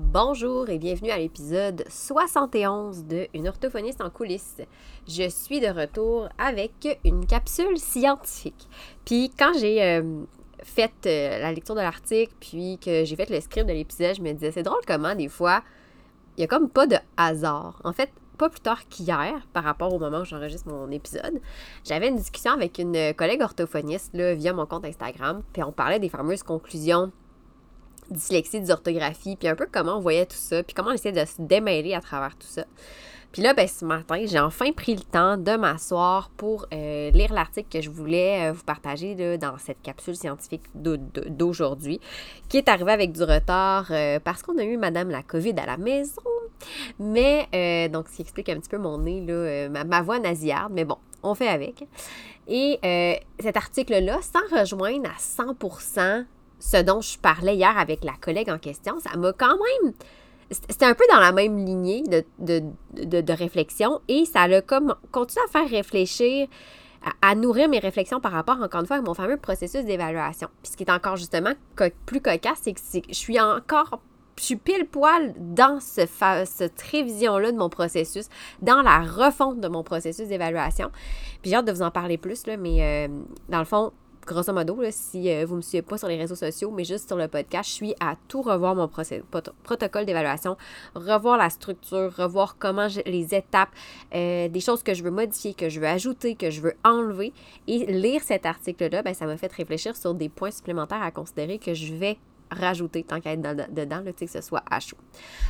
Bonjour et bienvenue à l'épisode 71 de Une orthophoniste en coulisses. Je suis de retour avec une capsule scientifique. Puis quand j'ai euh, fait euh, la lecture de l'article, puis que j'ai fait le script de l'épisode, je me disais, c'est drôle comment des fois, il y a comme pas de hasard. En fait, pas plus tard qu'hier, par rapport au moment où j'enregistre mon épisode, j'avais une discussion avec une collègue orthophoniste là, via mon compte Instagram, puis on parlait des fameuses conclusions dyslexie, dysorthographie, puis un peu comment on voyait tout ça, puis comment on essayait de se démêler à travers tout ça. Puis là, ben, ce matin, j'ai enfin pris le temps de m'asseoir pour euh, lire l'article que je voulais euh, vous partager là, dans cette capsule scientifique d'aujourd'hui, qui est arrivé avec du retard euh, parce qu'on a eu Madame la COVID à la maison. Mais, donc, ce qui explique un petit peu mon nez, là, ma, ma, voix nasillarde, mais bon, on fait avec. Et cet article-là, sans rejoindre à 100% ce dont je parlais hier avec la collègue en question, ça m'a quand même. C'était un peu dans la même lignée de, réflexion et ça a comme continué à faire réfléchir, à, nourrir mes réflexions par rapport, encore une fois, à mon fameux processus d'évaluation. Puis ce qui est encore justement plus cocasse, c'est que je suis encore je suis pile poil dans ce cette révision-là de mon processus, dans la refonte de mon processus d'évaluation. Puis j'ai hâte de vous en parler plus, là, mais euh, dans le fond, grosso modo, si euh, vous ne me suivez pas sur les réseaux sociaux, mais juste sur le podcast, je suis à tout revoir mon protocole d'évaluation, revoir la structure, revoir comment les étapes, euh, des choses que je veux modifier, que je veux ajouter, que je veux enlever. Et lire cet article-là, ben, ça m'a fait réfléchir sur des points supplémentaires à considérer que je vais rajouter tant qu'à être dedans, là, que ce soit à chaud.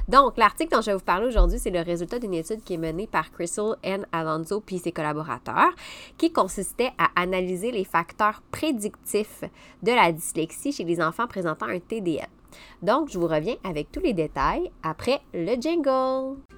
Donc, l'article dont je vais vous parler aujourd'hui, c'est le résultat d'une étude qui est menée par Crystal N. Alonso puis ses collaborateurs, qui consistait à analyser les facteurs prédictifs de la dyslexie chez les enfants présentant un TDL. Donc, je vous reviens avec tous les détails après le jingle.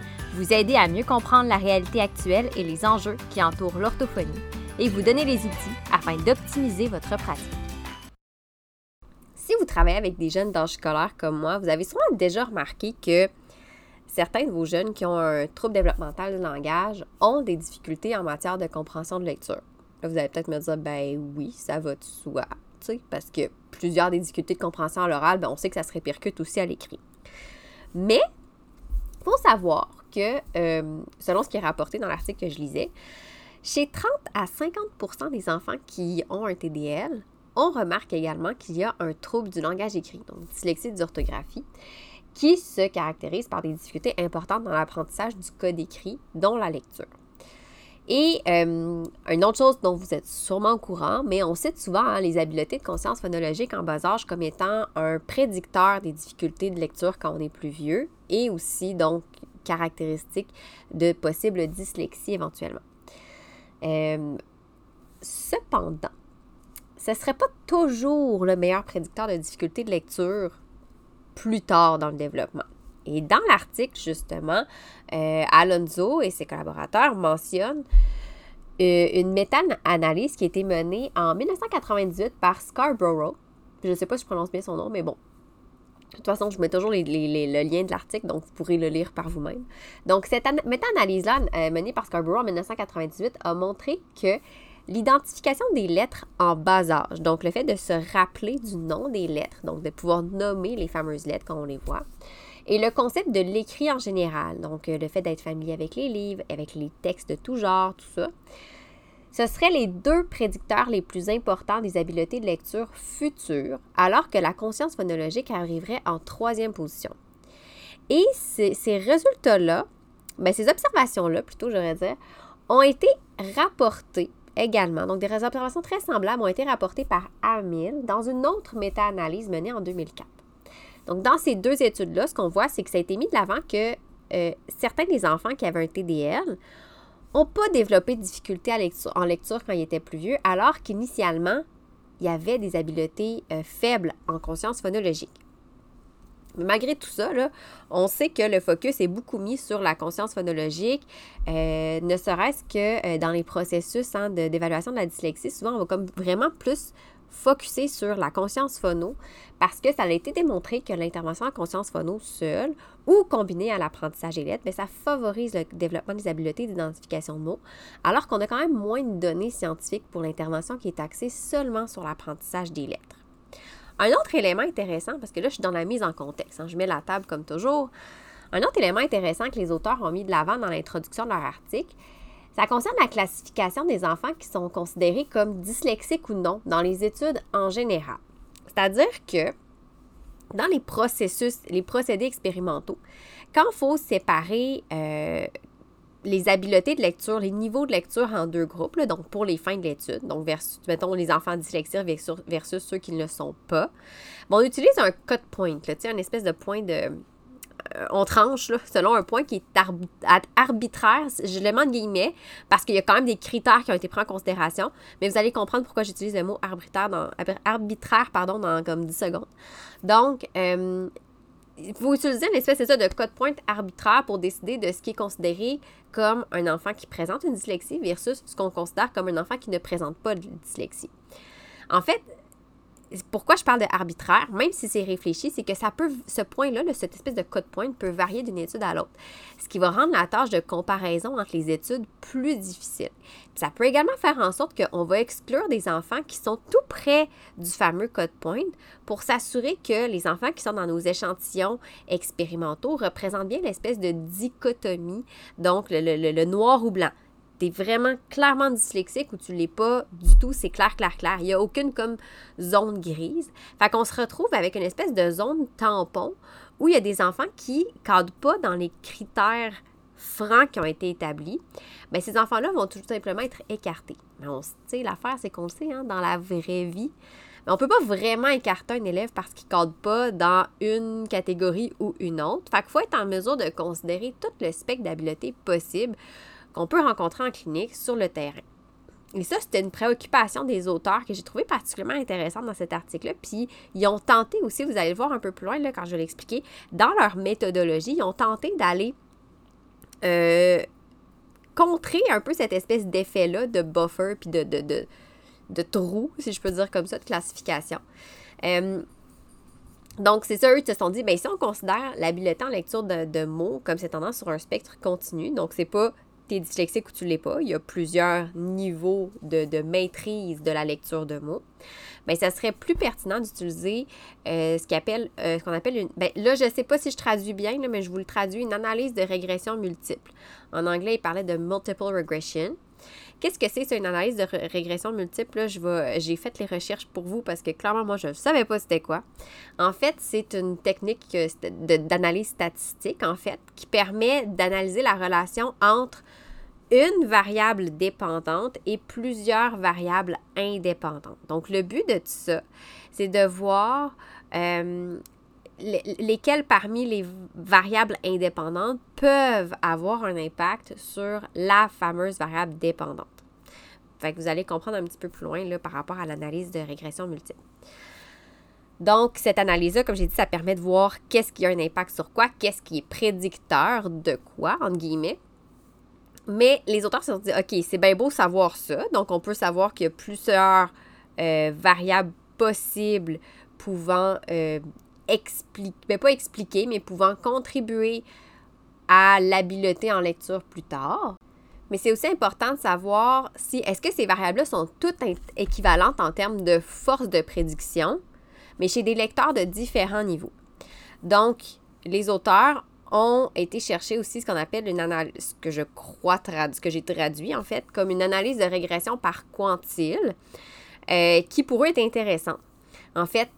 Vous aider à mieux comprendre la réalité actuelle et les enjeux qui entourent l'orthophonie et vous donner les outils afin d'optimiser votre pratique. Si vous travaillez avec des jeunes d'âge scolaire comme moi, vous avez sûrement déjà remarqué que certains de vos jeunes qui ont un trouble développemental du langage ont des difficultés en matière de compréhension de lecture. Là, vous allez peut-être me dire, ben oui, ça va de soi, parce que plusieurs des difficultés de compréhension à l'oral, ben, on sait que ça se répercute aussi à l'écrit. Mais, il faut savoir que, euh, selon ce qui est rapporté dans l'article que je lisais, chez 30 à 50% des enfants qui ont un TDL, on remarque également qu'il y a un trouble du langage écrit, donc dyslexie d'orthographie, qui se caractérise par des difficultés importantes dans l'apprentissage du code écrit, dont la lecture. Et euh, une autre chose dont vous êtes sûrement au courant, mais on cite souvent hein, les habiletés de conscience phonologique en bas âge comme étant un prédicteur des difficultés de lecture quand on est plus vieux et aussi donc caractéristiques de possible dyslexie éventuellement. Euh, cependant, ce ne serait pas toujours le meilleur prédicteur de difficulté de lecture plus tard dans le développement. Et dans l'article, justement, euh, Alonso et ses collaborateurs mentionnent euh, une méta-analyse qui a été menée en 1998 par Scarborough. Je ne sais pas si je prononce bien son nom, mais bon, de toute façon, je mets toujours le lien de l'article, donc vous pourrez le lire par vous-même. Donc, cette méta-analyse-là, euh, menée par Scarborough en 1998, a montré que l'identification des lettres en bas âge, donc le fait de se rappeler du nom des lettres, donc de pouvoir nommer les fameuses lettres quand on les voit, et le concept de l'écrit en général, donc euh, le fait d'être familier avec les livres, avec les textes de tout genre, tout ça, ce seraient les deux prédicteurs les plus importants des habiletés de lecture futures, alors que la conscience phonologique arriverait en troisième position. Et ces, résultats-là, ben ces observations-là, plutôt, j'aurais dire, ont été rapportées également. Donc, des observations très semblables ont été rapportées par Amil dans une autre méta-analyse menée en 2004. Donc, dans ces deux études-là, ce qu'on voit, c'est que ça a été mis de l'avant que euh, certains des enfants qui avaient un TDL n'ont pas développé de difficultés en lecture quand ils étaient plus vieux, alors qu'initialement, il y avait des habiletés euh, faibles en conscience phonologique. Malgré tout ça, on sait que le focus est beaucoup mis sur la conscience phonologique, euh, ne serait-ce que euh, dans les processus hein, d'évaluation de, la dyslexie. Souvent, on va vraiment plus focuser sur la conscience phono parce que ça a été démontré que l'intervention en conscience phono seule ou combinée à l'apprentissage des lettres, bien, ça favorise le développement des habiletés d'identification de mots, alors qu'on a quand même moins de données scientifiques pour l'intervention qui est axée seulement sur l'apprentissage des lettres. Un autre élément intéressant, parce que là, je suis dans la mise en contexte, hein, je mets la table comme toujours. Un autre élément intéressant que les auteurs ont mis de l'avant dans l'introduction de leur article, ça concerne la classification des enfants qui sont considérés comme dyslexiques ou non dans les études en général. C'est-à-dire que dans les processus, les procédés expérimentaux, quand il faut séparer euh, les habiletés de lecture, les niveaux de lecture en deux groupes, donc pour les fins de l'étude, donc versus, mettons, les enfants dyslexiques versus, ceux qui ne le sont pas, on utilise un cut point, là, un espèce de point de, euh, on tranche selon un point qui est arbitraire, je le mets en guillemets, parce qu'il y a quand même des critères qui ont été pris en considération, mais vous allez comprendre pourquoi j'utilise le mot arbitraire dans, arbitraire pardon, dans comme 10 secondes. Donc, euh, il faut utiliser une espèce de code point arbitraire pour décider de ce qui est considéré comme un enfant qui présente une dyslexie versus ce qu'on considère comme un enfant qui ne présente pas de dyslexie. En fait, pourquoi je parle de arbitraire, même si c'est réfléchi, c'est que ça peut, ce point-là, cette espèce de code point peut varier d'une étude à l'autre, ce qui va rendre la tâche de comparaison entre les études plus difficile. ça peut également faire en sorte qu'on va exclure des enfants qui sont tout près du fameux code point pour s'assurer que les enfants qui sont dans nos échantillons expérimentaux représentent bien l'espèce de dichotomie, donc le noir ou blanc vraiment clairement dyslexique ou tu l'es pas du tout, c'est clair, clair, clair. Il n'y a aucune comme zone grise. Fait qu'on se retrouve avec une espèce de zone tampon où il y a des enfants qui ne cadrent pas dans les critères francs qui ont été établis. Bien, ces enfants-là vont tout simplement être écartés. Mais on sait, l'affaire, c'est qu'on sait, hein, dans la vraie vie, mais on ne peut pas vraiment écarter un élève parce qu'il ne cadre pas dans une catégorie ou une autre. Fait qu'il faut être en mesure de considérer tout le spectre d'habileté possible qu'on peut rencontrer en clinique sur le terrain. Et ça, c'était une préoccupation des auteurs que j'ai trouvé particulièrement intéressante dans cet article-là. Puis, ils ont tenté aussi, vous allez le voir un peu plus loin là, quand je vais l'expliquer, dans leur méthodologie, ils ont tenté d'aller euh, contrer un peu cette espèce d'effet-là de buffer puis de, de, trou, si je peux dire comme ça, de classification. Euh, donc, c'est ça, eux, ils se sont dit, bien, si on considère l'habileté en lecture de, de mots comme c'est tendance sur un spectre continu, donc c'est pas tu es dyslexique ou tu ne l'es pas, il y a plusieurs niveaux de, maîtrise de la lecture de mots, bien, ça serait plus pertinent d'utiliser euh, ce qu'on appelle, euh, une. Ben, là, je ne sais pas si je traduis bien, mais je vous le traduis une analyse de régression multiple. En anglais, il parlait de multiple regression. Qu'est-ce que c'est, c'est une analyse de régression multiple? j'ai fait les recherches pour vous parce que clairement, moi, je ne savais pas c'était quoi. En fait, c'est une technique d'analyse statistique, en fait, qui permet d'analyser la relation entre une variable dépendante et plusieurs variables indépendantes. Donc, le but de tout ça, c'est de voir euh, lesquelles parmi les variables indépendantes peuvent avoir un impact sur la fameuse variable dépendante. Fait que vous allez comprendre un petit peu plus loin là, par rapport à l'analyse de régression multiple. Donc, cette analyse-là, comme j'ai dit, ça permet de voir qu'est-ce qui a un impact sur quoi, qu'est-ce qui est prédicteur de quoi, entre guillemets. Mais les auteurs se sont dit, OK, c'est bien beau savoir ça. Donc, on peut savoir qu'il y a plusieurs euh, variables possibles pouvant euh, expliquer, mais pas expliquer, mais pouvant contribuer à l'habileté en lecture plus tard. Mais c'est aussi important de savoir si est-ce que ces variables-là sont toutes équivalentes en termes de force de prédiction, mais chez des lecteurs de différents niveaux. Donc, les auteurs ont été chercher aussi ce qu'on appelle une analyse, ce que je crois traduire, ce que j'ai traduit en fait, comme une analyse de régression par quantile, euh, qui pour eux est intéressant. En fait,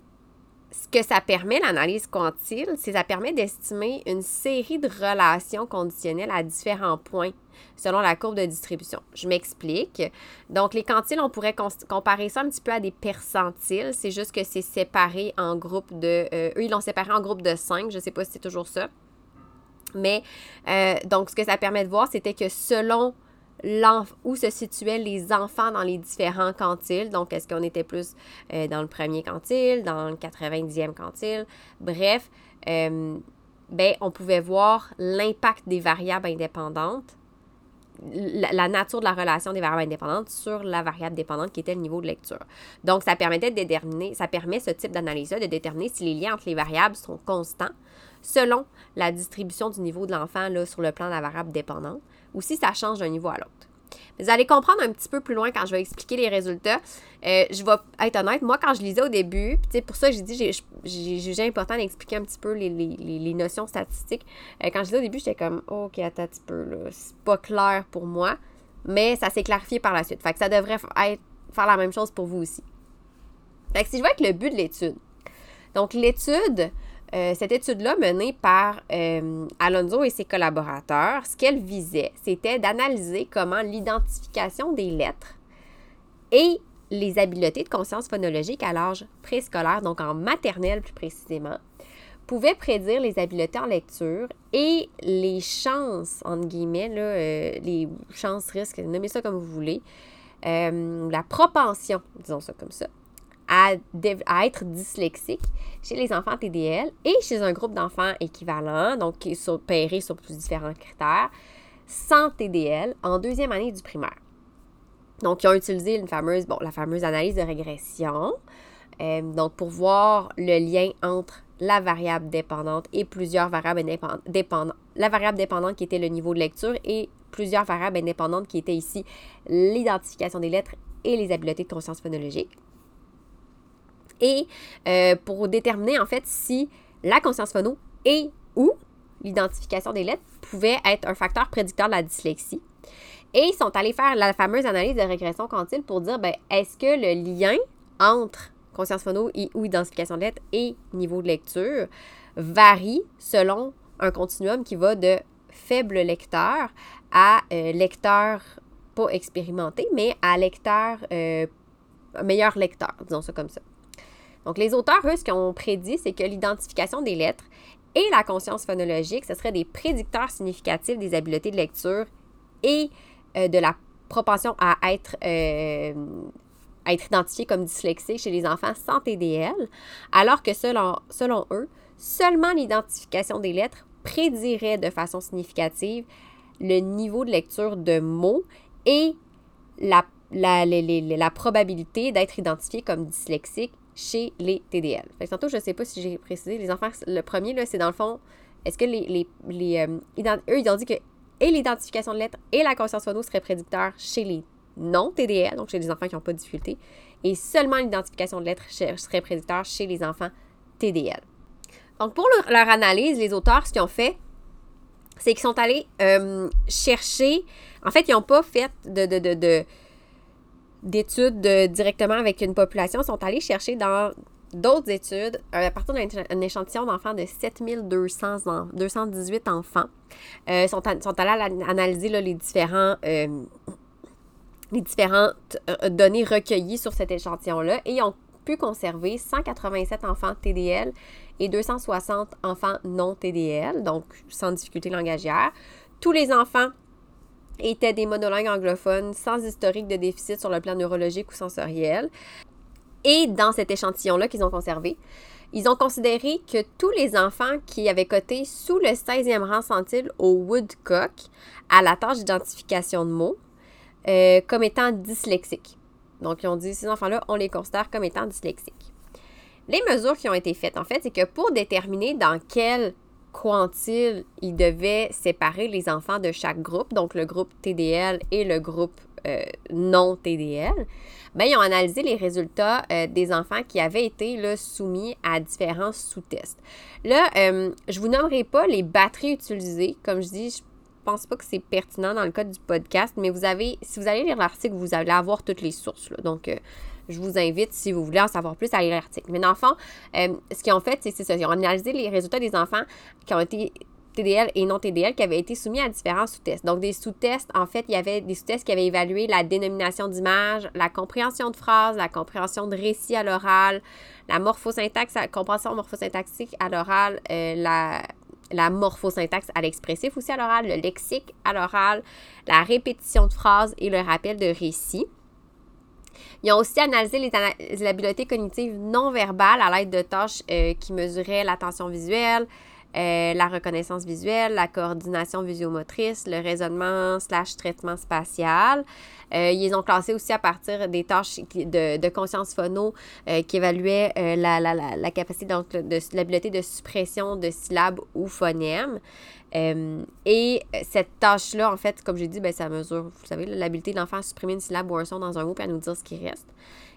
ce que ça permet, l'analyse quantile, c'est que ça permet d'estimer une série de relations conditionnelles à différents points selon la courbe de distribution. Je m'explique. Donc, les quantiles, on pourrait comparer ça un petit peu à des percentiles. C'est juste que c'est séparé en groupes de... Euh, eux, ils l'ont séparé en groupes de 5. Je ne sais pas si c'est toujours ça. Mais euh, donc, ce que ça permet de voir, c'était que selon où se situaient les enfants dans les différents quantiles. Donc, est-ce qu'on était plus euh, dans le premier quantile, dans le 90e quantile? Bref, euh, ben, on pouvait voir l'impact des variables indépendantes, la, nature de la relation des variables indépendantes sur la variable dépendante qui était le niveau de lecture. Donc, ça permettait de déterminer, ça permet ce type d'analyse-là de déterminer si les liens entre les variables sont constants selon la distribution du niveau de l'enfant sur le plan de la variable dépendante ou si ça change d'un niveau à l'autre. Vous allez comprendre un petit peu plus loin quand je vais expliquer les résultats. Euh, je vais être honnête, moi, quand je lisais au début, pour ça, j'ai dit, j'ai jugé important d'expliquer un petit peu les, notions statistiques. Euh, quand je lisais au début, j'étais comme, OK, attends un petit peu, là, c'est pas clair pour moi, mais ça s'est clarifié par la suite. Fait que ça devrait être, faire la même chose pour vous aussi. Fait que si je vois avec le but de l'étude. Donc, l'étude, euh, cette étude-là, menée par euh, Alonso et ses collaborateurs, ce qu'elle visait, c'était d'analyser comment l'identification des lettres et les habiletés de conscience phonologique à l'âge préscolaire, donc en maternelle plus précisément, pouvaient prédire les habiletés en lecture et les chances, entre guillemets, euh, les chances, risques, nommez ça comme vous voulez, la propension, disons ça comme ça, à, être dyslexique chez les enfants TDL et chez un groupe d'enfants équivalents, donc qui sont payés sur plus différents critères, sans TDL en deuxième année du primaire. Donc, ils ont utilisé une fameuse, bon, la fameuse analyse de régression, euh, donc pour voir le lien entre la variable dépendante et plusieurs variables indépendantes. La variable dépendante qui était le niveau de lecture et plusieurs variables indépendantes qui étaient ici l'identification des lettres et les habiletés de conscience phonologique et euh, pour déterminer en fait si la conscience phono et ou l'identification des lettres pouvait être un facteur prédicteur de la dyslexie. Et ils sont allés faire la fameuse analyse de régression quantile pour dire ben, est-ce que le lien entre conscience phono et ou identification de lettres et niveau de lecture varie selon un continuum qui va de faible lecteur à euh, lecteur pas expérimenté, mais à lecteur euh, meilleur lecteur, disons ça comme ça. Donc, les auteurs, eux, ce qu'ils ont prédit, c'est que l'identification des lettres et la conscience phonologique, ce seraient des prédicteurs significatifs des habiletés de lecture et euh, de la propension à être, euh, identifié comme dyslexique chez les enfants sans TDL, alors que selon, eux, seulement l'identification des lettres prédirait de façon significative le niveau de lecture de mots et la, la, la probabilité d'être identifié comme dyslexique chez les TDL. Fait que tantôt, je ne sais pas si j'ai précisé, les enfants, le premier, là, c'est dans le fond, est-ce que les, les, euh, eux, ils ont dit que et l'identification de lettres et la conscience phono seraient prédicteurs chez les non-TDL, donc chez les enfants qui n'ont pas de difficulté, et seulement l'identification de lettres serait prédicteur chez les enfants TDL. Donc, pour leur, analyse, les auteurs, ce qu'ils ont fait, c'est qu'ils sont allés euh, chercher, en fait, ils n'ont pas fait de, de d'études directement avec une population sont allés chercher dans d'autres études euh, à partir d'un échantillon d'enfants de 7200 218 enfants. Euh, sont, sont allés analyser euh, les différentes données recueillies sur cet échantillon-là et ont pu conserver 187 enfants TDL et 260 enfants non TDL, donc sans difficulté langagière. Tous les enfants étaient des monolingues anglophones sans historique de déficit sur le plan neurologique ou sensoriel. Et dans cet échantillon-là qu'ils ont conservé, ils ont considéré que tous les enfants qui avaient coté sous le 16e rang centile au Woodcock à la tâche d'identification de mots euh, comme étant dyslexiques. Donc, ils ont dit, ces enfants-là, on les considère comme étant dyslexiques. Les mesures qui ont été faites, en fait, c'est que pour déterminer dans quel quantile, ils devaient séparer les enfants de chaque groupe, donc le groupe TDL et le groupe euh, non TDL, bien, ils ont analysé les résultats euh, des enfants qui avaient été soumis à différents sous-tests. Là, euh, je vous nommerai pas les batteries utilisées. Comme je dis, je pense pas que c'est pertinent dans le cas du podcast, mais vous avez, si vous allez lire l'article, vous allez avoir toutes les sources. Donc, je vous invite, si vous voulez en savoir plus, à lire l'article. Mais dans le fond, euh, ce qu'ils ont fait, c'est ça. Ils ont analysé les résultats des enfants qui ont été TDL et non TDL qui avaient été soumis à différents sous-tests. Donc, des sous-tests, en fait, il y avait des sous-tests qui avaient évalué la dénomination d'image, la compréhension de phrases, la compréhension de récits à l'oral, la morphosyntaxe, la compréhension morphosyntaxique à l'oral, euh, la, la morphosyntaxe à l'expressif aussi à l'oral, le lexique à l'oral, la répétition de phrases et le rappel de récits. Ils ont aussi analysé les, cognitives non verbales à l'aide de tâches euh, qui mesuraient l'attention visuelle, euh, la reconnaissance visuelle, la coordination visiomotrice, le raisonnement slash traitement spatial. Euh, ils ont classés aussi à partir des tâches de, conscience phono qui évaluaient la, la, la, capacité, donc, de, l'habileté de suppression de syllabes ou phonèmes. Et cette tâche-là, en fait, comme j'ai dit, ben, ça mesure, vous savez, l'habileté de l'enfant à supprimer une syllabe ou un son dans un mot et à nous dire ce qui reste.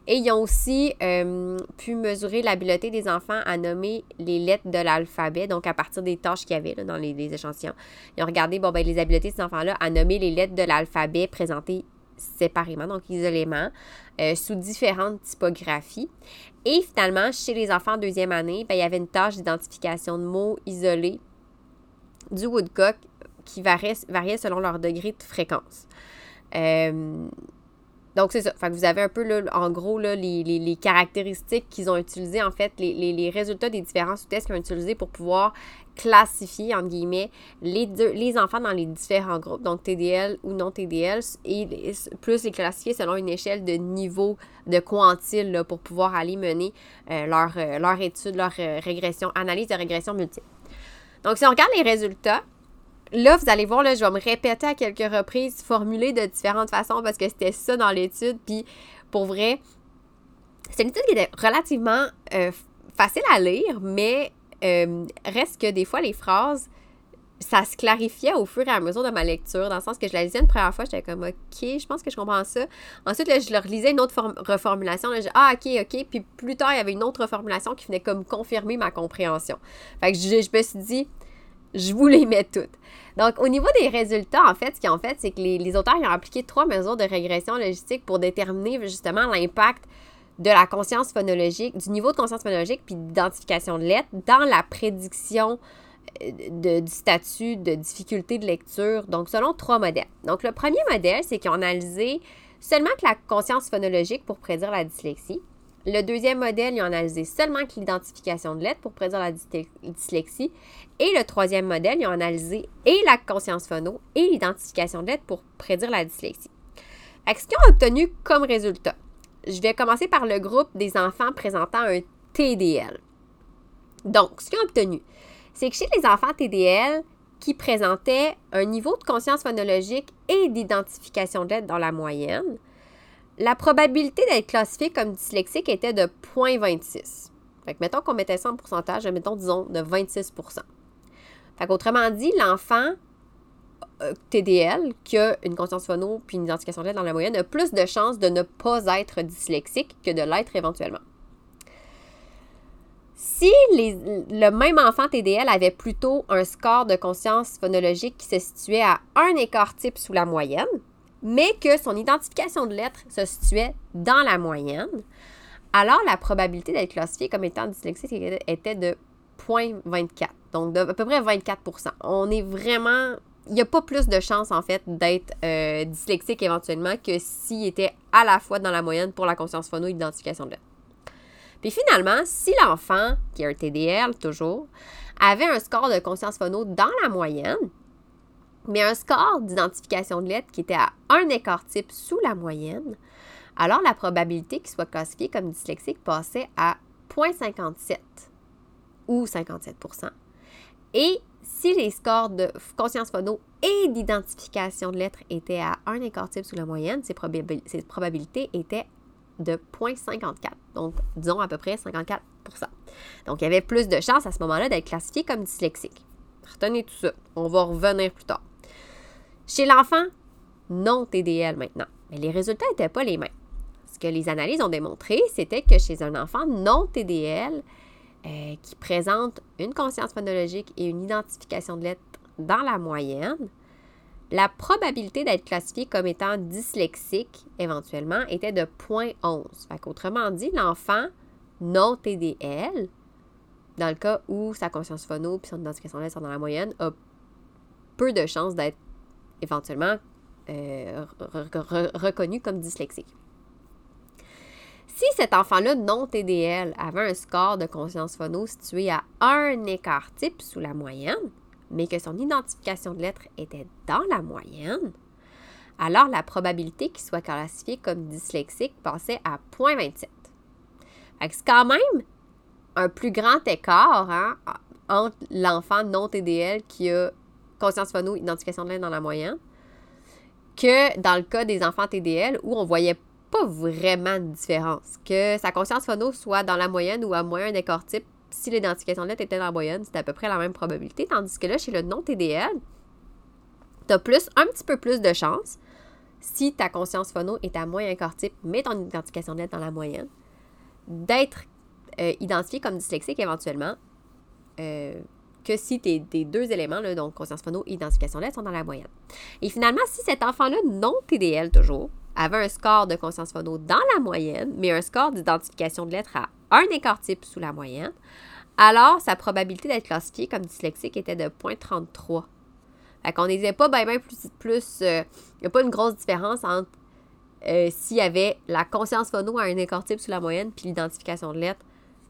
Et ils ont aussi euh, pu mesurer l'habileté des enfants à nommer les lettres de l'alphabet, donc à partir des tâches qu'il y avait dans les, échantillons. Ils ont regardé bon, ben, les habiletés de ces enfants-là à nommer les lettres de l'alphabet présentées séparément, donc isolément, euh, sous différentes typographies. Et finalement, chez les enfants en deuxième année, ben, il y avait une tâche d'identification de mots isolés du woodcock qui variait, selon leur degré de fréquence. Euh, donc, c'est ça. Vous avez un peu, là, en gros, là, les, les, caractéristiques qu'ils ont utilisées, en fait, les, les résultats des différents sous-tests qu'ils ont utilisés pour pouvoir classifier, entre guillemets, les, deux, les enfants dans les différents groupes, donc TDL ou non TDL, et plus les classifier selon une échelle de niveau de quantile là, pour pouvoir aller mener euh, leur, euh, leur étude, leur régression, analyse de régression multiple. Donc, si on regarde les résultats, Là, vous allez voir, là, je vais me répéter à quelques reprises, formuler de différentes façons parce que c'était ça dans l'étude. Puis, pour vrai, c'est une étude qui était relativement euh, facile à lire, mais euh, reste que des fois, les phrases, ça se clarifiait au fur et à mesure de ma lecture, dans le sens que je la lisais une première fois, j'étais comme, OK, je pense que je comprends ça. Ensuite, là, je leur lisais une autre reformulation. Là, ah, OK, OK. Puis plus tard, il y avait une autre reformulation qui venait comme confirmer ma compréhension. Fait que je, je me suis dit, je vous les mets toutes. Donc, au niveau des résultats, en fait, ce qu'ils ont fait, c'est que les, auteurs ont appliqué trois mesures de régression logistique pour déterminer justement l'impact de la conscience phonologique, du niveau de conscience phonologique puis d'identification de lettres dans la prédiction de, du statut de difficulté de lecture, donc selon trois modèles. Donc, le premier modèle, c'est qu'ils ont analysé seulement que la conscience phonologique pour prédire la dyslexie. Le deuxième modèle, ils ont analysé seulement que l'identification de lettres pour prédire la dyslexie. Et le troisième modèle, ils ont analysé et la conscience phono et l'identification de lettres pour prédire la dyslexie. ce qu'ils ont obtenu comme résultat, je vais commencer par le groupe des enfants présentant un TDL. Donc, ce qu'ils ont obtenu, c'est que chez les enfants TDL qui présentaient un niveau de conscience phonologique et d'identification de lettres dans la moyenne, la probabilité d'être classifié comme dyslexique était de 0.26. Fait mettons qu'on mettait ça en pourcentage, mettons disons de 26% Fait qu'autrement dit, l'enfant euh, TDL qui a une conscience phono puis une identification de lettres dans la moyenne a plus de chances de ne pas être dyslexique que de l'être éventuellement. Si le même enfant TDL avait plutôt un score de conscience phonologique qui se situait à un écart type sous la moyenne, mais que son identification de lettres se situait dans la moyenne, alors la probabilité d'être classifié comme étant dyslexique était de 0.24, donc à peu près 24% On est vraiment... Il n'y a pas plus de chances, en fait, d'être euh, dyslexique éventuellement que s'il était à la fois dans la moyenne pour la conscience phono et l'identification de lettres. Puis finalement, si l'enfant, qui a un TDL toujours, avait un score de conscience phono dans la moyenne, mais un score d'identification de lettres qui était à un écart type sous la moyenne, alors la probabilité qu'il soit classifié comme dyslexique passait à 0.57 ou 57% Et si les scores de conscience phono et d'identification de lettres étaient à un écart type sous la moyenne, ces, probabilités étaient de 0.54. Donc, disons à peu près 54% Donc, il y avait plus de chances à ce moment-là d'être classifié comme dyslexique. Retenez tout ça. On va revenir plus tard. Chez l'enfant, non TDL maintenant. Mais les résultats n'étaient pas les mêmes. Ce que les analyses ont démontré, c'était que chez un enfant non TDL, euh, qui présente une conscience phonologique et une identification de lettres dans la moyenne, la probabilité d'être classifié comme étant dyslexique, éventuellement, était de 0.11. Autrement dit, l'enfant non TDL, dans le cas où sa conscience phono et son identification de lettres sont dans la moyenne, a peu de chances d'être éventuellement euh, reconnu comme dyslexique. Si cet enfant-là non TDL avait un score de conscience phono situé à un écart type sous la moyenne, mais que son identification de lettres était dans la moyenne, alors la probabilité qu'il soit classifié comme dyslexique passait à 0.27. C'est quand même un plus grand écart hein, entre l'enfant non TDL qui a conscience phono, identification de l'aide dans la moyenne, que dans le cas des enfants TDL où on voyait pas vraiment de différence. Que sa conscience phono soit dans la moyenne ou à moins un type, si l'identification de lettre était dans la moyenne, c'était à peu près la même probabilité. Tandis que là, chez le non-TDL, tu as plus, un petit peu plus de chance si ta conscience phono est à moins un quart type, mais ton identification de lettre dans la moyenne, d'être euh, identifié comme dyslexique éventuellement, euh, que si tes, deux éléments, là, donc conscience phono et identification de lettre, sont dans la moyenne. Et finalement, si cet enfant-là, non TDL toujours, avait un score de conscience phono dans la moyenne, mais un score d'identification de lettres à un écart type sous la moyenne, alors sa probabilité d'être classifié comme dyslexique était de 0.33. Fait qu'on n'était pas bien plus. plus il euh, n'y a pas une grosse différence entre euh, s'il y avait la conscience phono à un écart type sous la moyenne puis l'identification de lettres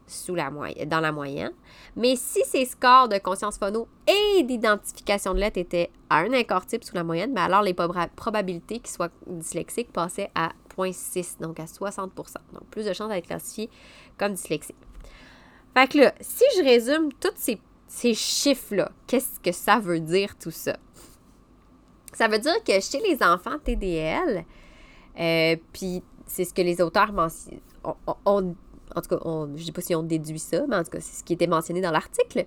sous la dans la moyenne. Mais si ces scores de conscience phono et d'identification de lettres étaient à un écart type sous la moyenne, ben alors les probabilités qu'il soit dyslexique passaient à 0.6, donc à 60% Donc plus de chances d'être classifié comme dyslexique. Fait que là, si je résume tous ces, ces chiffres-là, qu'est-ce que ça veut dire tout ça? Ça veut dire que chez les enfants TDL, euh, puis c'est ce que les auteurs mentionnent, en tout cas, je ne sais pas si on déduit ça, mais en tout cas, c'est ce qui était mentionné dans l'article.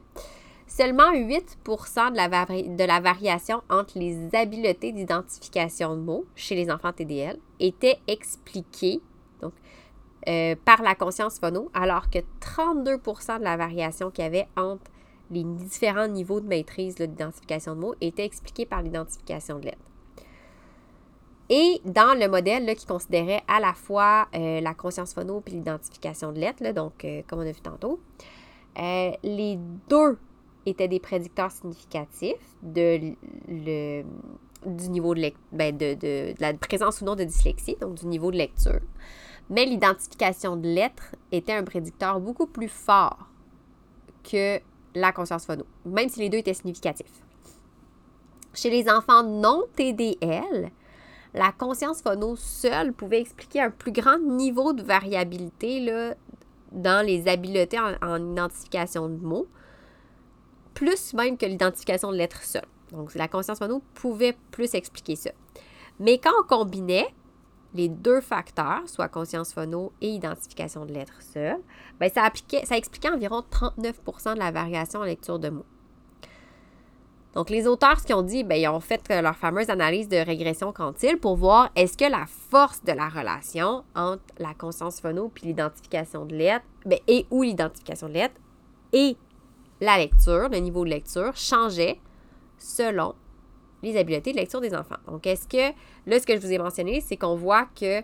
Seulement 8 de la, de la variation entre les habiletés d'identification de mots chez les enfants TDL était expliquée euh, par la conscience phono, alors que 32% de la variation qu'il y avait entre les différents niveaux de maîtrise d'identification de mots était expliquée par l'identification de lettres. Et dans le modèle qui considérait à la fois euh, la conscience phono et l'identification de lettres, donc euh, comme on a vu tantôt, les deux étaient des prédicteurs significatifs de, le, du niveau ben, de, de, la présence ou non de dyslexie, donc du niveau de lecture. Mais l'identification de lettres était un prédicteur beaucoup plus fort que la conscience phono, même si les deux étaient significatifs. Chez les enfants non TDL, la conscience phono seule pouvait expliquer un plus grand niveau de variabilité là, dans les habiletés en, identification de mots, plus même que l'identification de lettres seules. Donc, la conscience phono pouvait plus expliquer ça. Mais quand on combinait les deux facteurs, soit conscience phono et identification de lettres seules, bien, ça, expliquait environ 39% de la variation en lecture de mots. Donc, les auteurs, ce qu'ils ont dit, bien, ils ont fait euh, leur fameuse analyse de régression quantile pour voir est-ce que la force de la relation entre la conscience phono puis l'identification de lettres, bien, et ou l'identification de lettres, et la lecture, le niveau de lecture, changeait selon les habiletés de lecture des enfants. Donc, est-ce que, là, ce que je vous ai mentionné, c'est qu'on voit que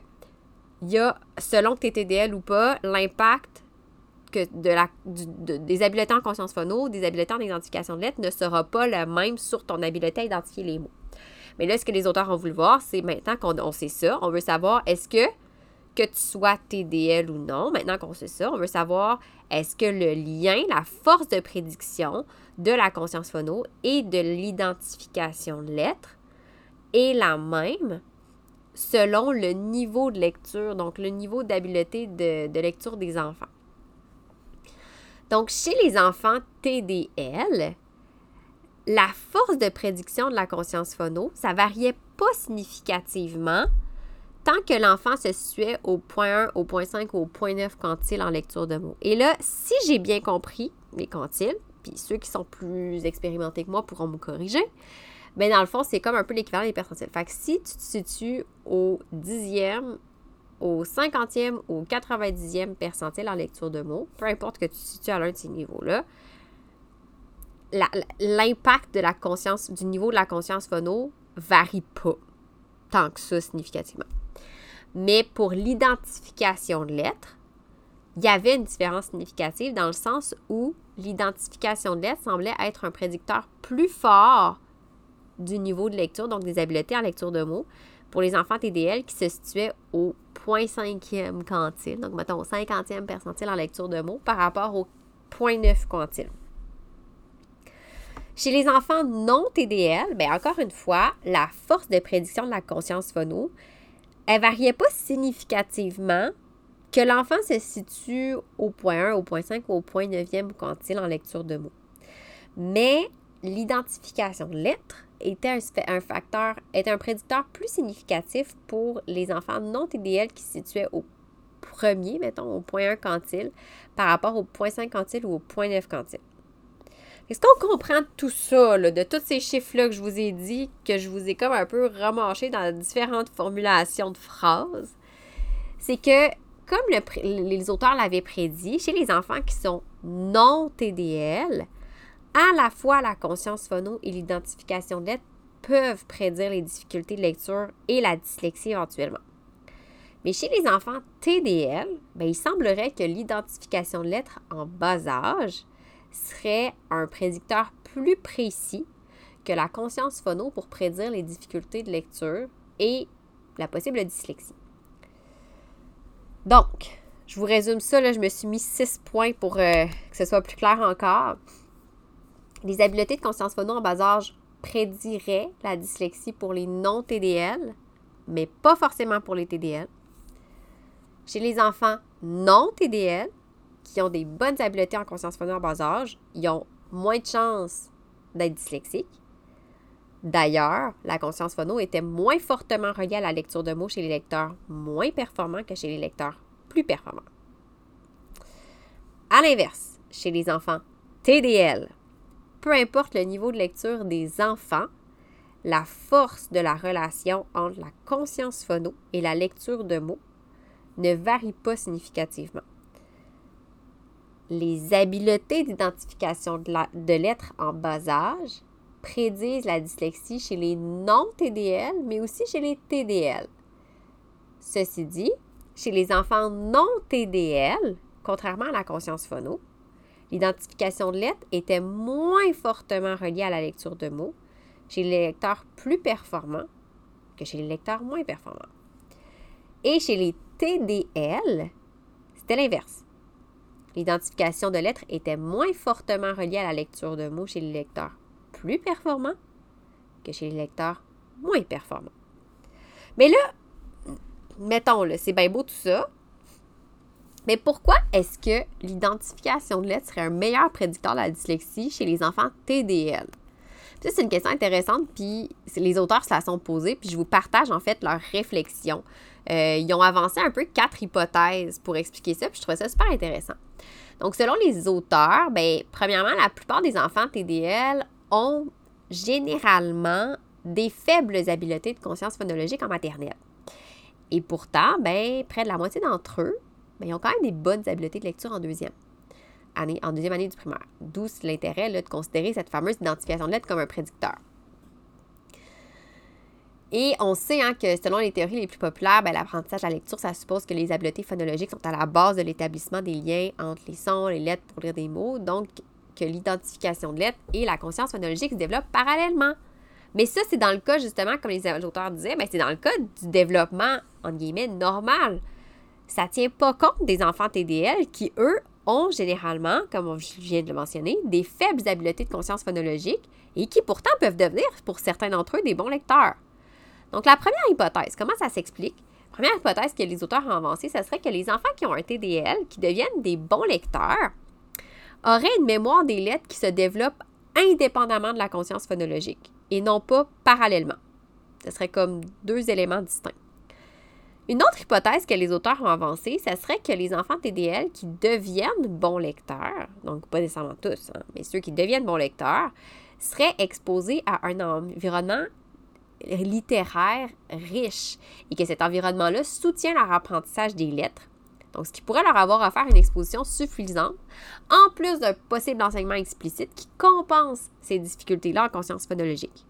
il y a, selon que tu TDL ou pas, l'impact que de la, des habiletés en conscience phono, des habiletés en identification de lettres ne sera pas le même sur ton habileté à identifier les mots. Mais là, ce que les auteurs ont voulu voir, c'est maintenant qu'on sait ça, on veut savoir est-ce que que tu sois TDL ou non, maintenant qu'on sait ça, on veut savoir est-ce que le lien, la force de prédiction de la conscience phono et de l'identification de lettres est la même selon le niveau de lecture, donc le niveau d'habileté de lecture des enfants. Donc, chez les enfants TDL, la force de prédiction de la conscience phono, ça variait pas significativement tant que l'enfant se situait au point 1, au point 5 ou au point 9 quantile en lecture de mots. Et là, si j'ai bien compris les quantiles, puis ceux qui sont plus expérimentés que moi pourront me corriger, mais dans le fond, c'est comme un peu l'équivalent des percentiles. Fait que si tu te situes au dixième au 50e ou au 90e percentile en lecture de mots, peu importe que tu te situes à l'un de ces niveaux-là, l'impact de la conscience, du niveau de la conscience phono varie pas tant que ça significativement. Mais pour l'identification de lettres, il y avait une différence significative dans le sens où l'identification de lettres semblait être un prédicteur plus fort du niveau de lecture, donc des habiletés en lecture de mots, pour les enfants TDL qui se situaient au 0.5e quantile, donc mettons au 50e percentile en lecture de mots par rapport au 0.9 quantile. Chez les enfants non TDL, bien encore une fois, la force de prédiction de la conscience phono, elle variait pas significativement que l'enfant se situe au point 1, au point 5 ou au point 9e quantile en lecture de mots. Mais l'identification de lettres était un, facteur, était un prédicteur plus significatif pour les enfants non TDL qui se situaient au premier, mettons, au point 1 quantile, par rapport au point 5 quantile ou au point 9 quantile. Est-ce qu'on comprend tout ça, de tous ces chiffres-là que je vous ai dit, que je vous ai comme un peu remarché dans différentes formulations de phrases? C'est que, comme les auteurs l'avaient prédit, chez les enfants qui sont non TDL, à la fois la conscience phono et l'identification de lettres peuvent prédire les difficultés de lecture et la dyslexie éventuellement. Mais chez les enfants TDL, ben, il semblerait que l'identification de lettres en bas âge serait un prédicteur plus précis que la conscience phono pour prédire les difficultés de lecture et la possible dyslexie. Donc, je vous résume ça, là, je me suis mis six points pour euh, que ce soit plus clair encore. Les habiletés de conscience phono en bas âge prédiraient la dyslexie pour les non-TDL, mais pas forcément pour les TDL. Chez les enfants non TDL, qui ont des bonnes habiletés en conscience phono en bas âge, ils ont moins de chances d'être dyslexiques. D'ailleurs, la conscience phono était moins fortement reliée à la lecture de mots chez les lecteurs moins performants que chez les lecteurs plus performants. À l'inverse, chez les enfants TDL, peu importe le niveau de lecture des enfants, la force de la relation entre la conscience phono et la lecture de mots ne varie pas significativement les habiletés d'identification de, lettres en bas âge prédisent la dyslexie chez les non-TDL, mais aussi chez les TDL. Ceci dit, chez les enfants non TDL, contrairement à la conscience phono, l'identification de lettres était moins fortement reliée à la lecture de mots chez les lecteurs plus performants que chez les lecteurs moins performants. Et chez les TDL, c'était l'inverse. L'identification de lettres était moins fortement reliée à la lecture de mots chez les lecteurs plus performants que chez les lecteurs moins performants. Mais là, mettons, le c'est bien beau tout ça, mais pourquoi est-ce que l'identification de lettres serait un meilleur prédicteur de la dyslexie chez les enfants TDL? c'est une question intéressante, puis les auteurs se la sont posées, puis je vous partage en fait leurs réflexions. Euh, ils ont avancé un peu quatre hypothèses pour expliquer ça, puis je trouvais ça super intéressant. Donc, selon les auteurs, ben, premièrement, la plupart des enfants TDL ont généralement des faibles habiletés de conscience phonologique en maternelle. Et pourtant, ben, près de la moitié d'entre eux, ben, ils ont quand même des bonnes habiletés de lecture en deuxième année, en deuxième année du primaire. D'où l'intérêt de considérer cette fameuse identification de lettres comme un prédicteur. Et on sait hein, que selon les théories les plus populaires, ben, l'apprentissage de la lecture, ça suppose que les habiletés phonologiques sont à la base de l'établissement des liens entre les sons, les lettres pour lire des mots, donc que l'identification de lettres et la conscience phonologique se développent parallèlement. Mais ça, c'est dans le cas, justement, comme les auteurs disaient, ben, c'est dans le cas du développement, entre guillemets, normal. Ça ne tient pas compte des enfants TDL qui, eux, ont généralement, comme je viens de le mentionner, des faibles habiletés de conscience phonologique et qui pourtant peuvent devenir, pour certains d'entre eux, des bons lecteurs. Donc, la première hypothèse, comment ça s'explique? Première hypothèse que les auteurs ont avancée, ce serait que les enfants qui ont un TDL, qui deviennent des bons lecteurs, auraient une mémoire des lettres qui se développe indépendamment de la conscience phonologique et non pas parallèlement. Ce serait comme deux éléments distincts. Une autre hypothèse que les auteurs ont avancée, ce serait que les enfants TDL qui deviennent bons lecteurs, donc pas nécessairement tous, hein, mais ceux qui deviennent bons lecteurs, seraient exposés à un environnement littéraire riche et que cet environnement-là soutient leur apprentissage des lettres. Donc, ce qui pourrait leur avoir offert une exposition suffisante, en plus d'un possible enseignement explicite qui compense ces difficultés-là en conscience phonologique.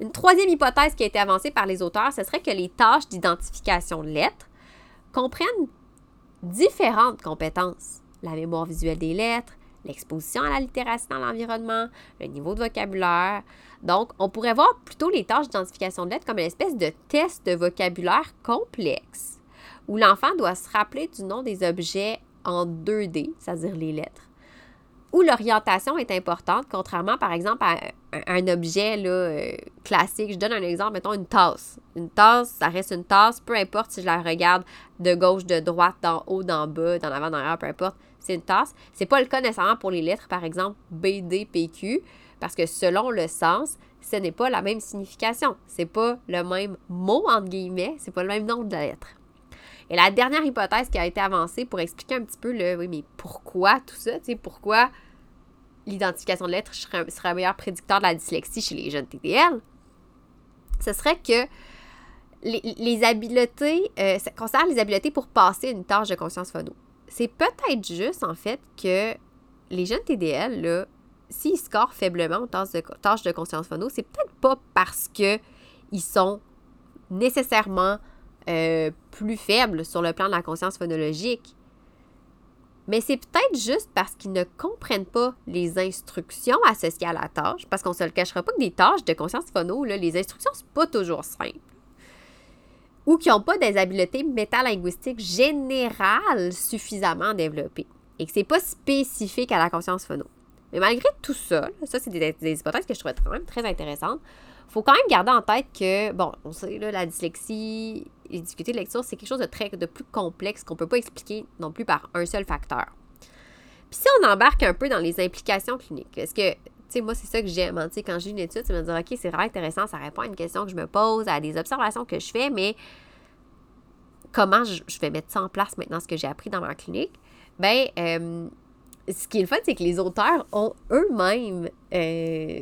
Une troisième hypothèse qui a été avancée par les auteurs, ce serait que les tâches d'identification de lettres comprennent différentes compétences. La mémoire visuelle des lettres, l'exposition à la littératie dans l'environnement, le niveau de vocabulaire. Donc, on pourrait voir plutôt les tâches d'identification de lettres comme une espèce de test de vocabulaire complexe, où l'enfant doit se rappeler du nom des objets en 2D, c'est-à-dire les lettres, où l'orientation est importante, contrairement par exemple à un, objet euh, classique. Je donne un exemple, mettons une tasse. Une tasse, ça reste une tasse, peu importe si je la regarde de gauche, de droite, d'en haut, d'en bas, d'en avant, d'en arrière, peu importe, c'est une tasse. C'est pas le cas nécessairement pour les lettres, par exemple B, D, P, Q, parce que selon le sens, ce n'est pas la même signification. C'est pas le même mot, entre guillemets, c'est pas le même nom de la lettre. Et la dernière hypothèse qui a été avancée pour expliquer un petit peu le, oui, mais pourquoi tout ça, tu sais, pourquoi l'identification de lettres serait, un meilleur prédicteur de la dyslexie chez les jeunes TDL, ce serait que les, habiletés, euh, ça concerne les habiletés pour passer une tâche de conscience phono. C'est peut-être juste, en fait, que les jeunes TDL, là, s'ils scorent faiblement en tâche de, de conscience phono, c'est peut-être pas parce que ils sont nécessairement euh, plus faibles sur le plan de la conscience phonologique. Mais c'est peut-être juste parce qu'ils ne comprennent pas les instructions associées à la tâche, parce qu'on ne se le cachera pas que des tâches de conscience phono, les instructions, c'est pas toujours simple. Ou qui n'ont pas des habiletés métalinguistiques générales suffisamment développées. Et que c'est pas spécifique à la conscience phono. Mais malgré tout ça, ça, c'est des, hypothèses que je trouve quand même très intéressantes faut quand même garder en tête que, bon, on sait, là, la dyslexie, les difficultés de lecture, c'est quelque chose de très, de plus complexe qu'on ne peut pas expliquer non plus par un seul facteur. Puis si on embarque un peu dans les implications cliniques, est-ce que, sais, moi, c'est ça que j'aime, hein, quand j'ai une étude, c'est me dire, OK, c'est vraiment intéressant, ça répond à une question que je me pose, à des observations que je fais, mais comment je, vais mettre ça en place maintenant, ce que j'ai appris dans ma clinique? Ben, euh, ce qui est le fun, c'est que les auteurs ont eux-mêmes euh,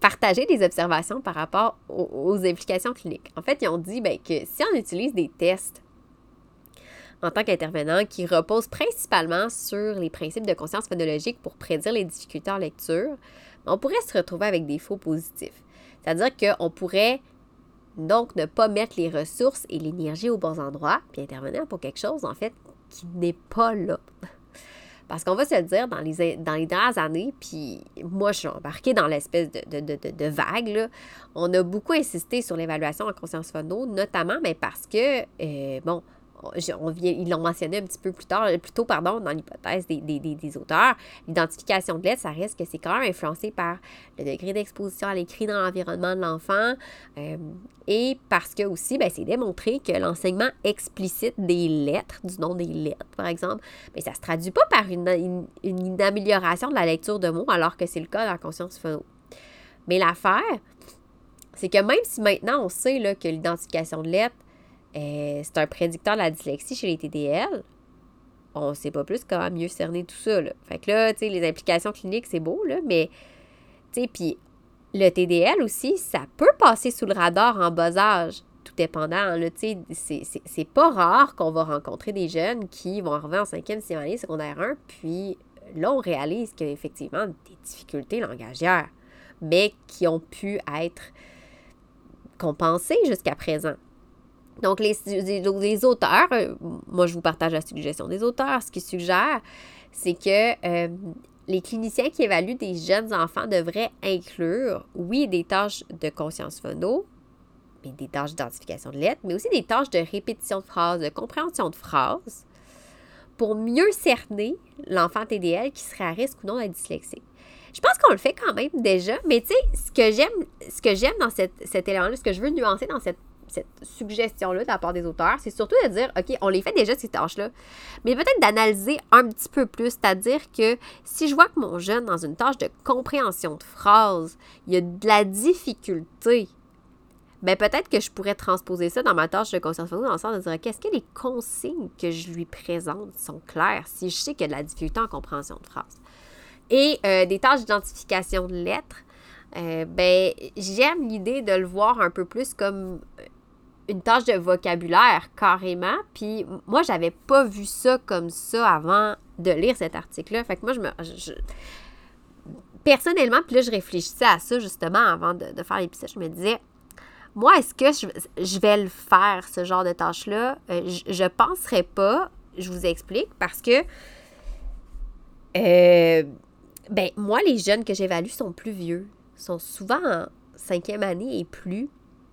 partager des observations par rapport aux, implications cliniques. En fait, ils ont dit ben, que si on utilise des tests en tant qu'intervenant qui reposent principalement sur les principes de conscience phonologique pour prédire les difficultés en lecture, on pourrait se retrouver avec des faux positifs. C'est-à-dire qu'on pourrait donc ne pas mettre les ressources et l'énergie aux bons endroits, puis intervenir pour quelque chose, en fait, qui n'est pas là. Parce qu'on va se dire, dans les, dans dernières années, puis moi, je suis embarquée dans l'espèce de, vague, on a beaucoup insisté sur l'évaluation en conscience phono, notamment mais parce que, euh, bon, on vient, ils l'ont mentionné un petit peu plus tard, plus tôt, pardon, dans l'hypothèse des, des, des, auteurs, l'identification de lettres, ça reste que c'est quand même influencé par le degré d'exposition à l'écrit dans l'environnement de l'enfant euh, et parce que aussi, ben, c'est démontré que l'enseignement explicite des lettres, du nom des lettres, par exemple, mais ben, ça ne se traduit pas par une, une, amélioration de la lecture de mots alors que c'est le cas dans la conscience phono. Mais l'affaire, c'est que même si maintenant on sait là, que l'identification de lettres euh, c'est un prédicteur de la dyslexie chez les TDL. On ne sait pas plus comment mieux cerner tout ça. Là. Fait que là, tu sais, les implications cliniques, c'est beau, mais, tu sais, le TDL aussi, ça peut passer sous le radar en bas âge, tout dépendant. Là, tu sais, c'est pas rare qu'on va rencontrer des jeunes qui vont arriver en cinquième, sixième année, secondaire 1, puis là, on réalise qu'il y a effectivement des difficultés langagières, mais qui ont pu être compensées jusqu'à présent. Donc, les, les, auteurs, euh, moi je vous partage la suggestion des auteurs, ce qu'ils suggèrent, c'est que euh, les cliniciens qui évaluent des jeunes enfants devraient inclure, oui, des tâches de conscience phono, mais des tâches d'identification de lettres, mais aussi des tâches de répétition de phrases, de compréhension de phrases, pour mieux cerner l'enfant TDL qui serait à risque ou non d'être dyslexique. Je pense qu'on le fait quand même déjà, mais tu sais, ce que j'aime, ce que j'aime dans cet élément-là, ce que je veux nuancer dans cette cette suggestion-là de la part des auteurs, c'est surtout de dire, OK, on les fait déjà ces tâches-là, mais peut-être d'analyser un petit peu plus, c'est-à-dire que si je vois que mon jeune, dans une tâche de compréhension de phrase, il y a de la difficulté, ben peut-être que je pourrais transposer ça dans ma tâche de conscience dans le sens de dire, OK, est-ce que les consignes que je lui présente sont claires si je sais qu'il y a de la difficulté en compréhension de phrase? Et euh, des tâches d'identification de lettres, euh, ben, j'aime l'idée de le voir un peu plus comme une tâche de vocabulaire carrément. Puis moi, j'avais pas vu ça comme ça avant de lire cet article-là. Fait que moi, je me. personnellement, puis là, je réfléchissais à ça justement avant de, faire l'épisode. Je me disais, moi, est-ce que je, vais le faire, ce genre de tâche-là? Euh, je, ne penserais pas. Je vous explique parce que. Euh, ben, moi, les jeunes que j'évalue sont plus vieux. sont souvent en cinquième année et plus.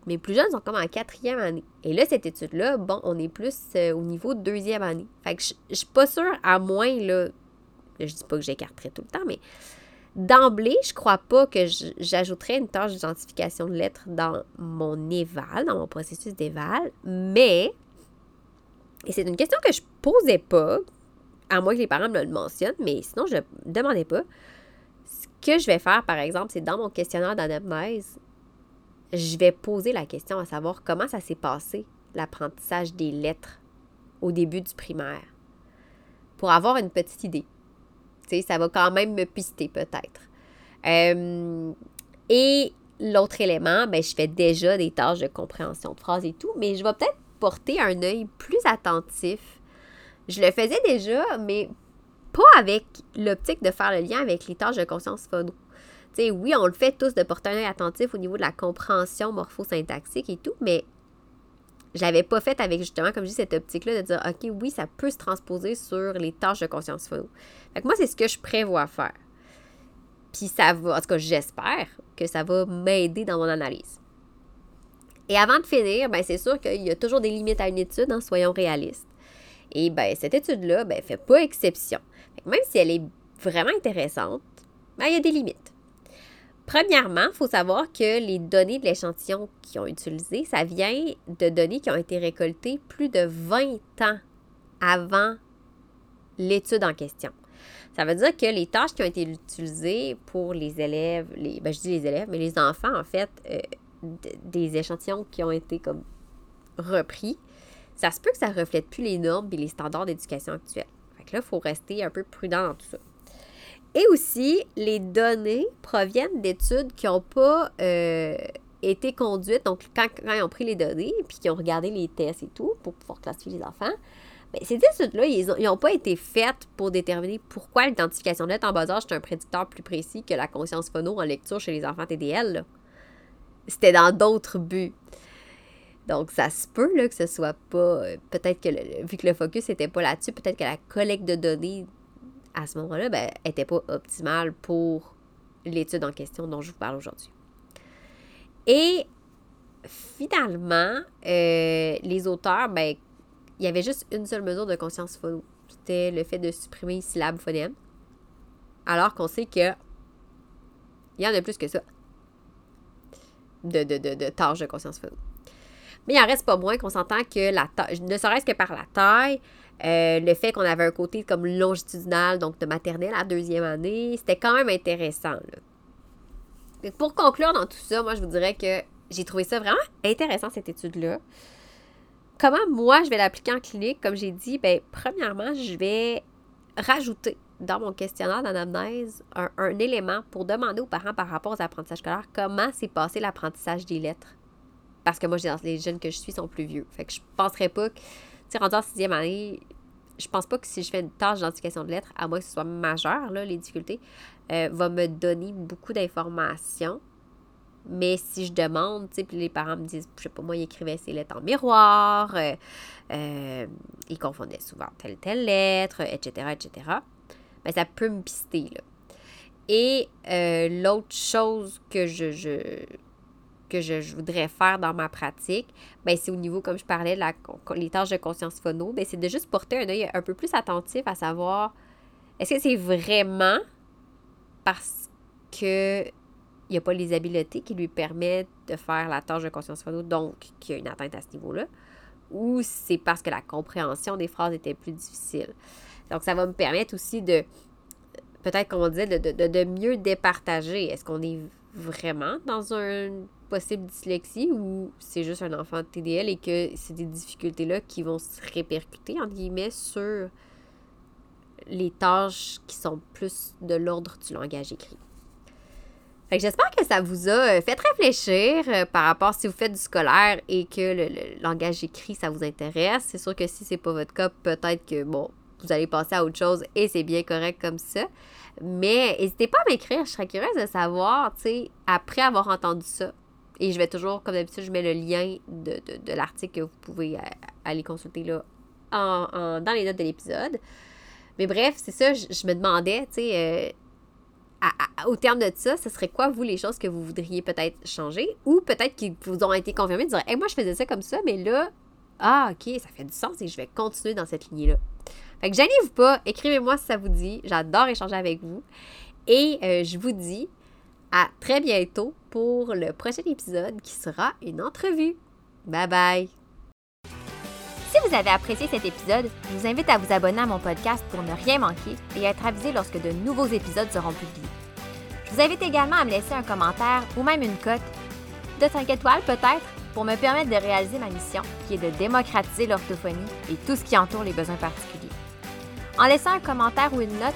Mes plus jeunes sont comme en quatrième année. Et là, cette étude-là, bon, on est plus euh, au niveau de deuxième année. Fait que je, ne suis pas sûre, à moins, là, je dis pas que j'écarterai tout le temps, mais d'emblée, je crois pas que j'ajouterais une tâche d'identification de lettres dans mon éval, dans mon processus d'éval, mais, et c'est une question que je posais pas, à moins que les parents me le mentionnent, mais sinon, je ne demandais pas. Ce que je vais faire, par exemple, c'est dans mon questionnaire d'anamnèse, je vais poser la question à savoir comment ça s'est passé, l'apprentissage des lettres au début du primaire, pour avoir une petite idée. Tu sais, ça va quand même me pister peut-être. Euh, et l'autre élément, ben, je fais déjà des tâches de compréhension de phrases et tout, mais je vais peut-être porter un œil plus attentif. Je le faisais déjà, mais pas avec l'optique de faire le lien avec les tâches de conscience oui, on le fait tous de porter un œil attentif au niveau de la compréhension morphosyntaxique et tout, mais je l'avais pas fait avec justement, comme je dis, cette optique-là de dire, OK, oui, ça peut se transposer sur les tâches de conscience phono. Fait que moi, c'est ce que je prévois faire. Puis ça va, en tout cas, j'espère que ça va m'aider dans mon analyse. Et avant de finir, ben, c'est sûr qu'il y a toujours des limites à une étude, hein, soyons réalistes. Et ben, cette étude-là, ben, fait pas exception. Même si elle est vraiment intéressante, ben, il y a des limites. Premièrement, il faut savoir que les données de l'échantillon qu'ils ont utilisé, ça vient de données qui ont été récoltées plus de 20 ans avant l'étude en question. Ça veut dire que les tâches qui ont été utilisées pour les élèves, les, ben je dis les élèves, mais les enfants, en fait, euh, des échantillons qui ont été comme repris, ça se peut que ça ne reflète plus les normes et les standards d'éducation actuels. Fait que là, il faut rester un peu prudent dans tout ça. Et aussi, les données proviennent d'études qui n'ont pas euh, été conduites. Donc, quand, ils ont pris les données puis qu'ils ont regardé les tests et tout pour pouvoir classifier les enfants, bien, ces études-là, ils n'ont pas été faites pour déterminer pourquoi l'identification de en bas âge est un prédicteur plus précis que la conscience phono en lecture chez les enfants TDL. C'était dans d'autres buts. Donc, ça se peut que ce soit pas. Euh, peut-être que, vu que le focus n'était pas là-dessus, peut-être que la collecte de données à ce moment-là, ben, n'était pas optimale pour l'étude en question dont je vous parle aujourd'hui. Et finalement, euh, les auteurs, ben, il y avait juste une seule mesure de conscience phono. C'était le fait de supprimer syllabe phonème. Alors qu'on sait que il y en a plus que ça de, de, de, de tâches de conscience phono. Mais il en reste pas moins qu'on s'entend que la taille, ne serait-ce que par la taille, euh, le fait qu'on avait un côté comme longitudinal, donc de maternelle à deuxième année, c'était quand même intéressant. Pour conclure dans tout ça, moi je vous dirais que j'ai trouvé ça vraiment intéressant cette étude-là. Comment moi je vais l'appliquer en clinique, comme j'ai dit, ben premièrement, je vais rajouter dans mon questionnaire d'anamnèse un, un élément pour demander aux parents par rapport aux apprentissages scolaires comment s'est passé l'apprentissage des lettres. Parce que moi, les jeunes que je suis sont plus vieux. Fait que je penserais pas que, tu sais, rendu en sixième année, je pense pas que si je fais une tâche d'identification de lettres, à moins que ce soit majeur, là, les difficultés, euh, va me donner beaucoup d'informations. Mais si je demande, tu sais, puis les parents me disent, je sais pas, moi, ils écrivaient ces lettres en miroir, euh, euh, ils confondaient souvent telle telle lettre, etc., etc., ben, ça peut me pister, là. Et l'autre chose que je, je, que je, voudrais faire dans ma pratique, ben c'est au niveau, comme je parlais, la, les tâches de conscience phono, ben c'est de juste porter un œil un peu plus attentif à savoir est-ce que c'est vraiment parce que il n'y a pas les habiletés qui lui permettent de faire la tâche de conscience phono, donc qu'il y a une atteinte à ce niveau-là, ou c'est parce que la compréhension des phrases était plus difficile? Donc, ça va me permettre aussi de, peut-être qu'on disait, de, de, de mieux départager. Est-ce qu'on est vraiment dans un possible dyslexie ou c'est juste un enfant de TDL et que c'est des difficultés-là qui vont se répercuter, entre guillemets, sur les tâches qui sont plus de l'ordre du langage écrit. J'espère que ça vous a euh, fait réfléchir euh, par rapport si vous faites du scolaire et que le, langage écrit, ça vous intéresse. C'est sûr que si c'est pas votre cas, peut-être que, bon, vous allez passer à autre chose et c'est bien correct comme ça. Mais n'hésitez pas à m'écrire, je serais curieuse de savoir, tu après avoir entendu ça, et je vais toujours, comme d'habitude, je mets le lien de, l'article que vous pouvez aller consulter là en, dans les notes de l'épisode. Mais bref, c'est ça, je, me demandais, tu sais, euh, au terme de ça, ce serait quoi, vous, les choses que vous voudriez peut-être changer? Ou peut-être qui vous ont été confirmées, de dire, hey, moi, je faisais ça comme ça, mais là, ah, ok, ça fait du sens et je vais continuer dans cette lignée-là. Fait que gênez-vous pas, écrivez-moi si ça vous dit. J'adore échanger avec vous. Et euh, je vous dis à très bientôt pour le prochain épisode qui sera une entrevue. Bye bye! Si vous avez apprécié cet épisode, je vous invite à vous abonner à mon podcast pour ne rien manquer et être avisé lorsque de nouveaux épisodes seront publiés. Je vous invite également à me laisser un commentaire ou même une cote de 5 étoiles peut-être pour me permettre de réaliser ma mission qui est de démocratiser l'orthophonie et tout ce qui entoure les besoins particuliers. En laissant un commentaire ou une note,